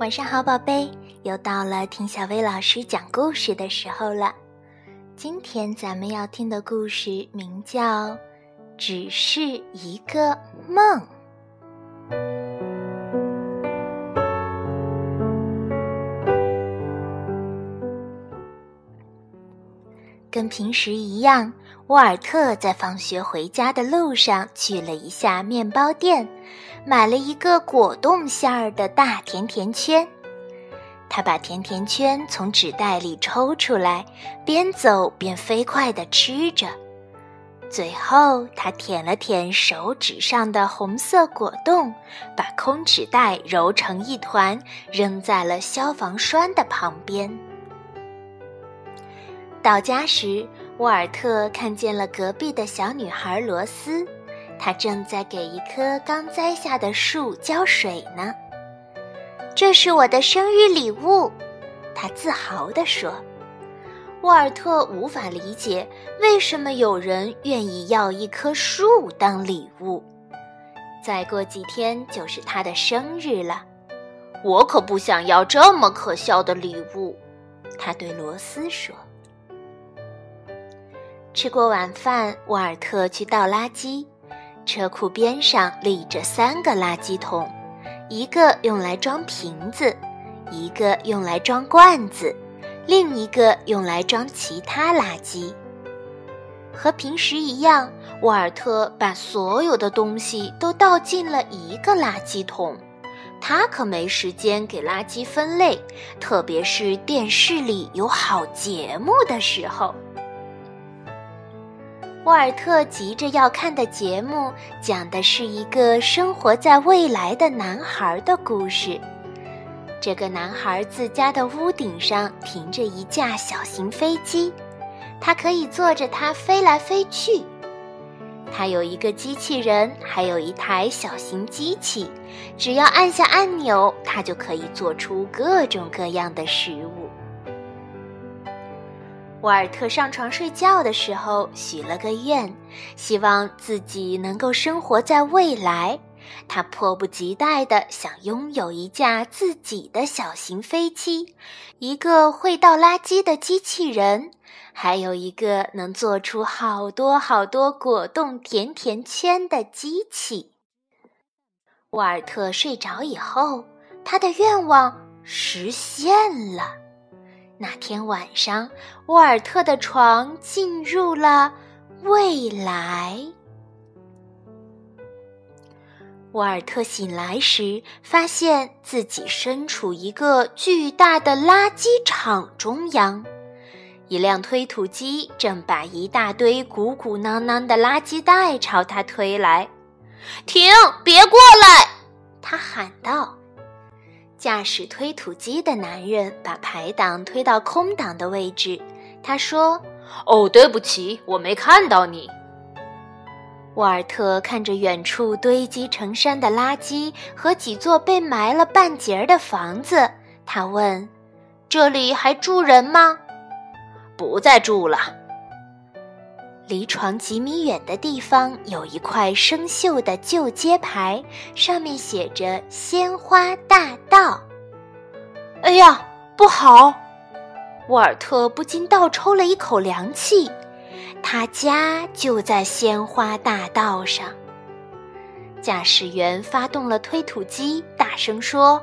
晚上好，宝贝，又到了听小薇老师讲故事的时候了。今天咱们要听的故事名叫《只是一个梦》。跟平时一样，沃尔特在放学回家的路上去了一下面包店，买了一个果冻馅儿的大甜甜圈。他把甜甜圈从纸袋里抽出来，边走边飞快地吃着。最后，他舔了舔手指上的红色果冻，把空纸袋揉成一团，扔在了消防栓的旁边。到家时，沃尔特看见了隔壁的小女孩罗斯，她正在给一棵刚栽下的树浇水呢。这是我的生日礼物，他自豪地说。沃尔特无法理解为什么有人愿意要一棵树当礼物。再过几天就是他的生日了，我可不想要这么可笑的礼物，他对罗斯说。吃过晚饭，沃尔特去倒垃圾，车库边上立着三个垃圾桶。一个用来装瓶子，一个用来装罐子，另一个用来装其他垃圾。和平时一样，沃尔特把所有的东西都倒进了一个垃圾桶。他可没时间给垃圾分类，特别是电视里有好节目的时候。沃尔特急着要看的节目，讲的是一个生活在未来的男孩的故事。这个男孩自家的屋顶上停着一架小型飞机，他可以坐着它飞来飞去。他有一个机器人，还有一台小型机器，只要按下按钮，它就可以做出各种各样的食物。沃尔特上床睡觉的时候许了个愿，希望自己能够生活在未来。他迫不及待地想拥有一架自己的小型飞机，一个会倒垃圾的机器人，还有一个能做出好多好多果冻甜甜圈的机器。沃尔特睡着以后，他的愿望实现了。那天晚上，沃尔特的床进入了未来。沃尔特醒来时，发现自己身处一个巨大的垃圾场中央，一辆推土机正把一大堆鼓鼓囊囊的垃圾袋朝他推来。“停！别过来！”他喊道。驾驶推土机的男人把排挡推到空档的位置。他说：“哦，对不起，我没看到你。”沃尔特看着远处堆积成山的垃圾和几座被埋了半截儿的房子，他问：“这里还住人吗？”“不再住了。”离床几米远的地方有一块生锈的旧街牌，上面写着“鲜花大道”。哎呀，不好！沃尔特不禁倒抽了一口凉气。他家就在鲜花大道上。驾驶员发动了推土机，大声说：“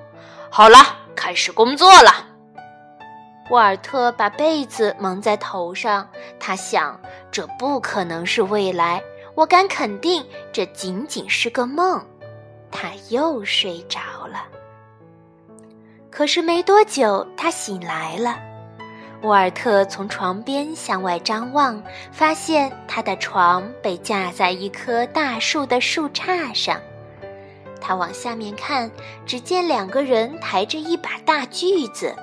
好了，开始工作了。”沃尔特把被子蒙在头上，他想：这不可能是未来，我敢肯定，这仅仅是个梦。他又睡着了。可是没多久，他醒来了。沃尔特从床边向外张望，发现他的床被架在一棵大树的树杈上。他往下面看，只见两个人抬着一把大锯子。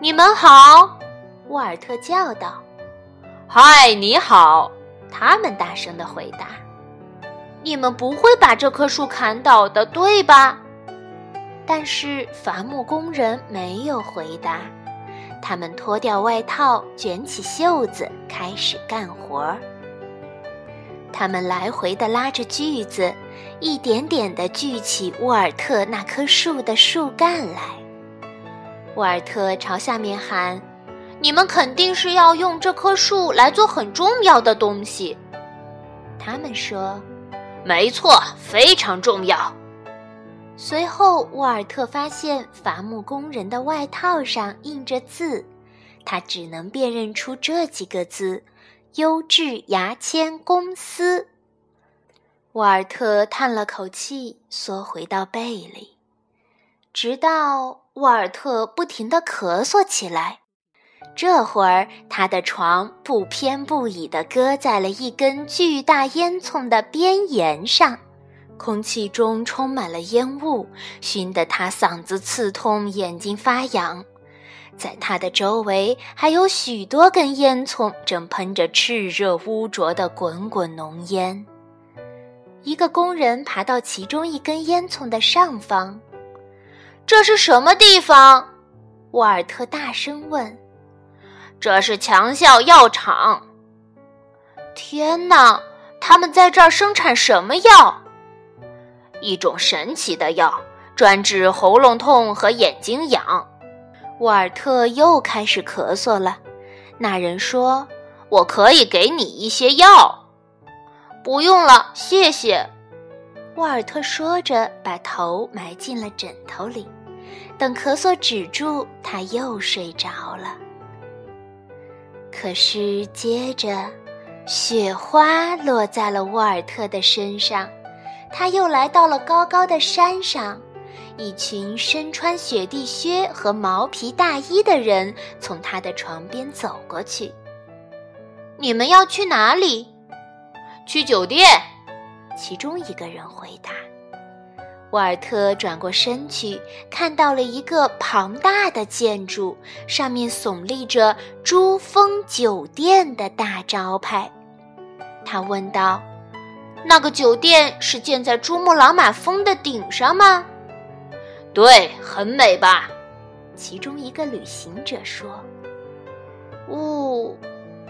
你们好，沃尔特叫道。“嗨，你好！”他们大声的回答。“你们不会把这棵树砍倒的，对吧？”但是伐木工人没有回答。他们脱掉外套，卷起袖子，开始干活。他们来回的拉着锯子，一点点的锯起沃尔特那棵树的树干来。沃尔特朝下面喊：“你们肯定是要用这棵树来做很重要的东西。”他们说：“没错，非常重要。”随后，沃尔特发现伐木工人的外套上印着字，他只能辨认出这几个字：“优质牙签公司。”沃尔特叹了口气，缩回到被里，直到沃尔特不停地咳嗽起来。这会儿，他的床不偏不倚地搁在了一根巨大烟囱的边沿上。空气中充满了烟雾，熏得他嗓子刺痛，眼睛发痒。在他的周围还有许多根烟囱，正喷着炽热污浊的滚滚浓烟。一个工人爬到其中一根烟囱的上方。“这是什么地方？”沃尔特大声问。“这是强效药厂。”“天哪！他们在这儿生产什么药？”一种神奇的药，专治喉咙痛和眼睛痒。沃尔特又开始咳嗽了。那人说：“我可以给你一些药。”不用了，谢谢。沃尔特说着，把头埋进了枕头里。等咳嗽止住，他又睡着了。可是接着，雪花落在了沃尔特的身上。他又来到了高高的山上，一群身穿雪地靴和毛皮大衣的人从他的床边走过去。你们要去哪里？去酒店。其中一个人回答。沃尔特转过身去，看到了一个庞大的建筑，上面耸立着“珠峰酒店”的大招牌。他问道。那个酒店是建在珠穆朗玛峰的顶上吗？对，很美吧？其中一个旅行者说。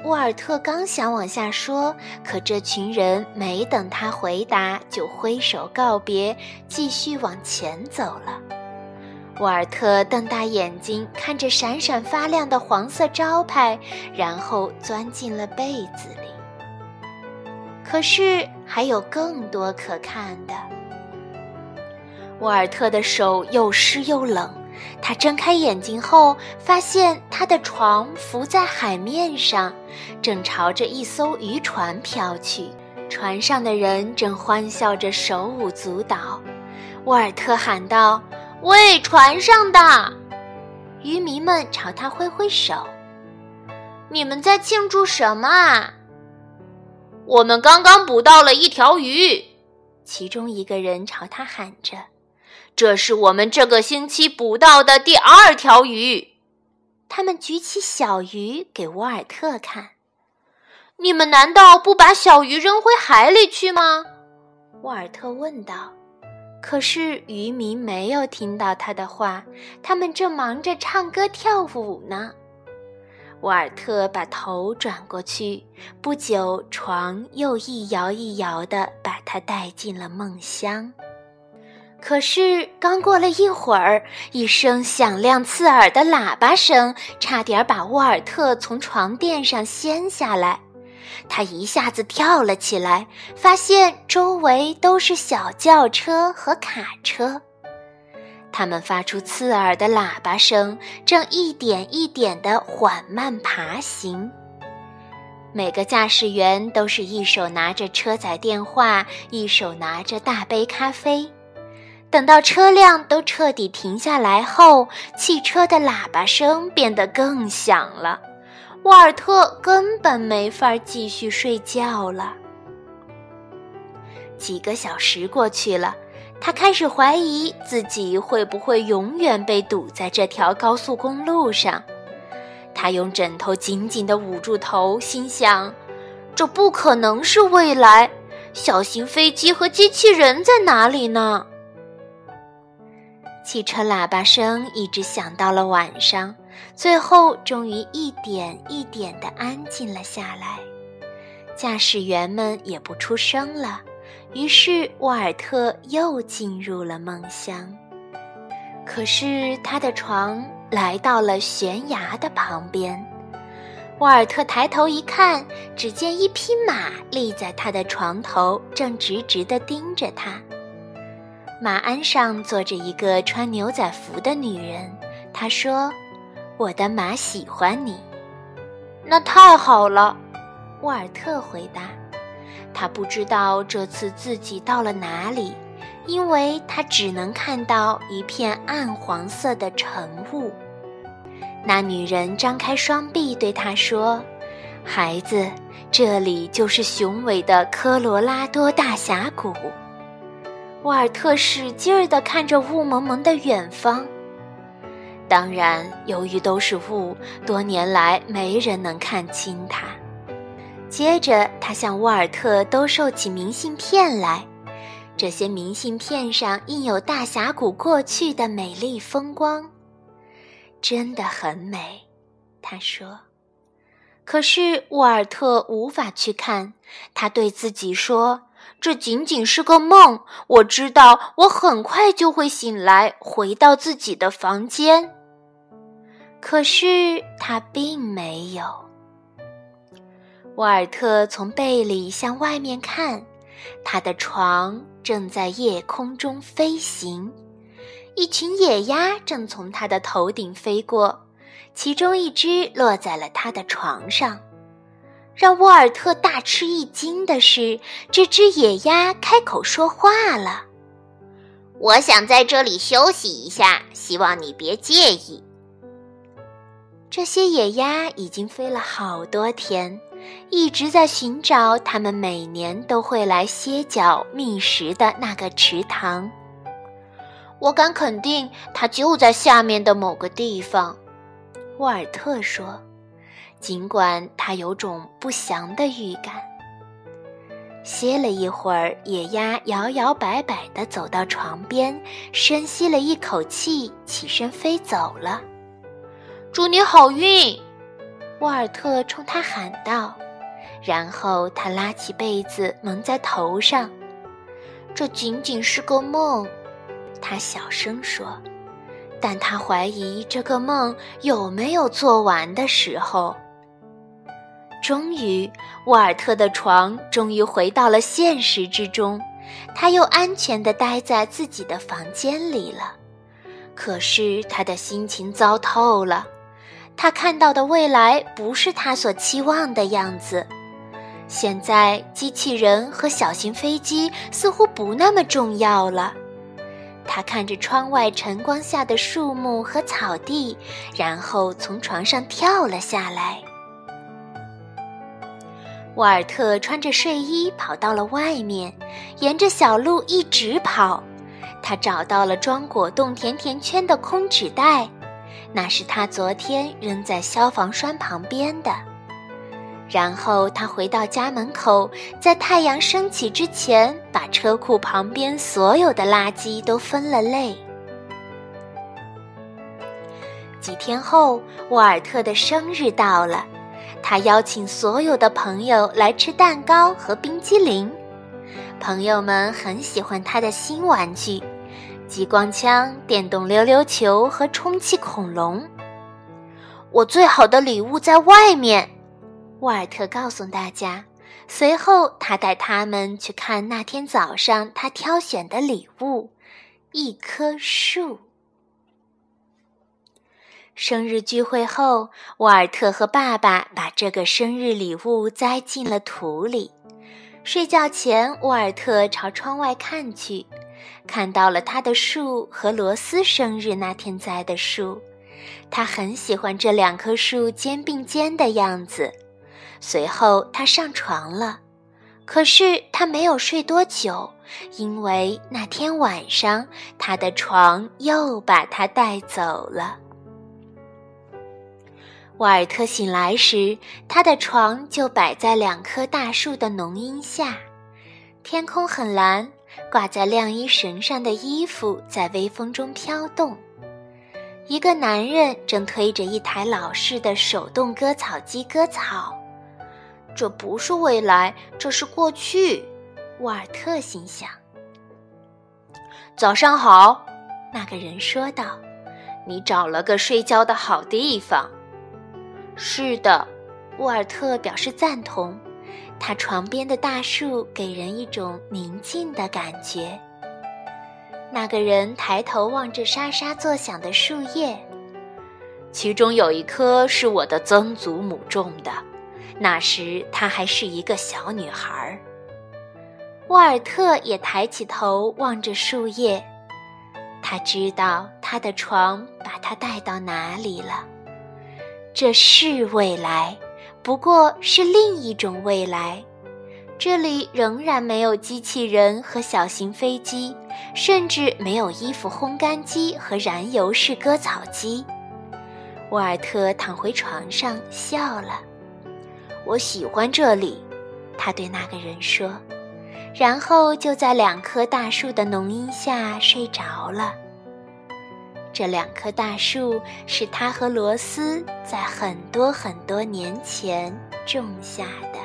沃尔特刚想往下说，可这群人没等他回答，就挥手告别，继续往前走了。沃尔特瞪大眼睛看着闪闪发亮的黄色招牌，然后钻进了被子里。可是还有更多可看的。沃尔特的手又湿又冷，他睁开眼睛后，发现他的床浮在海面上，正朝着一艘渔船飘去。船上的人正欢笑着，手舞足蹈。沃尔特喊道：“喂，船上的！”渔民们朝他挥挥手：“你们在庆祝什么啊？”我们刚刚捕到了一条鱼，其中一个人朝他喊着：“这是我们这个星期捕到的第二条鱼。”他们举起小鱼给沃尔特看。“你们难道不把小鱼扔回海里去吗？”沃尔特问道。可是渔民没有听到他的话，他们正忙着唱歌跳舞呢。沃尔特把头转过去，不久，床又一摇一摇地把他带进了梦乡。可是，刚过了一会儿，一声响亮刺耳的喇叭声差点把沃尔特从床垫上掀下来。他一下子跳了起来，发现周围都是小轿车和卡车。他们发出刺耳的喇叭声，正一点一点地缓慢爬行。每个驾驶员都是一手拿着车载电话，一手拿着大杯咖啡。等到车辆都彻底停下来后，汽车的喇叭声变得更响了。沃尔特根本没法继续睡觉了。几个小时过去了。他开始怀疑自己会不会永远被堵在这条高速公路上。他用枕头紧紧地捂住头，心想：“这不可能是未来。小型飞机和机器人在哪里呢？”汽车喇叭声一直响到了晚上，最后终于一点一点地安静了下来。驾驶员们也不出声了。于是沃尔特又进入了梦乡。可是他的床来到了悬崖的旁边，沃尔特抬头一看，只见一匹马立在他的床头，正直直地盯着他。马鞍上坐着一个穿牛仔服的女人，她说：“我的马喜欢你。”那太好了，沃尔特回答。他不知道这次自己到了哪里。因为他只能看到一片暗黄色的晨雾。那女人张开双臂对他说：“孩子，这里就是雄伟的科罗拉多大峡谷。”沃尔特使劲儿地看着雾蒙蒙的远方。当然，由于都是雾，多年来没人能看清它。接着，他向沃尔特兜售起明信片来。这些明信片上印有大峡谷过去的美丽风光，真的很美。他说：“可是沃尔特无法去看。”他对自己说：“这仅仅是个梦。我知道，我很快就会醒来，回到自己的房间。”可是他并没有。沃尔特从被里向外面看。他的床正在夜空中飞行，一群野鸭正从他的头顶飞过，其中一只落在了他的床上。让沃尔特大吃一惊的是，这只野鸭开口说话了：“我想在这里休息一下，希望你别介意。”这些野鸭已经飞了好多天。一直在寻找他们每年都会来歇脚觅食的那个池塘。我敢肯定，它就在下面的某个地方。沃尔特说，尽管他有种不祥的预感。歇了一会儿，野鸭摇摇摆摆地走到床边，深吸了一口气，起身飞走了。祝你好运！沃尔特冲他喊道，然后他拉起被子蒙在头上。这仅仅是个梦，他小声说。但他怀疑这个梦有没有做完的时候。终于，沃尔特的床终于回到了现实之中，他又安全地待在自己的房间里了。可是他的心情糟透了。他看到的未来不是他所期望的样子。现在，机器人和小型飞机似乎不那么重要了。他看着窗外晨光下的树木和草地，然后从床上跳了下来。沃尔特穿着睡衣跑到了外面，沿着小路一直跑。他找到了装果冻甜甜圈的空纸袋。那是他昨天扔在消防栓旁边的。然后他回到家门口，在太阳升起之前，把车库旁边所有的垃圾都分了类。几天后，沃尔特的生日到了，他邀请所有的朋友来吃蛋糕和冰激凌。朋友们很喜欢他的新玩具。激光枪、电动溜溜球和充气恐龙。我最好的礼物在外面，沃尔特告诉大家。随后，他带他们去看那天早上他挑选的礼物——一棵树。生日聚会后，沃尔特和爸爸把这个生日礼物栽进了土里。睡觉前，沃尔特朝窗外看去。看到了他的树和罗斯生日那天栽的树，他很喜欢这两棵树肩并肩的样子。随后他上床了，可是他没有睡多久，因为那天晚上他的床又把他带走了。沃尔特醒来时，他的床就摆在两棵大树的浓荫下，天空很蓝。挂在晾衣绳上的衣服在微风中飘动。一个男人正推着一台老式的手动割草机割草。这不是未来，这是过去。沃尔特心想：“早上好。”那个人说道：“你找了个睡觉的好地方。”“是的。”沃尔特表示赞同。他床边的大树给人一种宁静的感觉。那个人抬头望着沙沙作响的树叶，其中有一棵是我的曾祖母种的，那时她还是一个小女孩。沃尔特也抬起头望着树叶。他知道他的床把他带到哪里了，这是未来，不过是另一种未来。这里仍然没有机器人和小型飞机，甚至没有衣服烘干机和燃油式割草机。沃尔特躺回床上笑了。我喜欢这里，他对那个人说。然后就在两棵大树的浓荫下睡着了。这两棵大树是他和罗斯在很多很多年前种下的。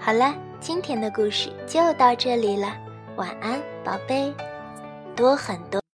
好了，今天的故事就到这里了，晚安，宝贝。多很多。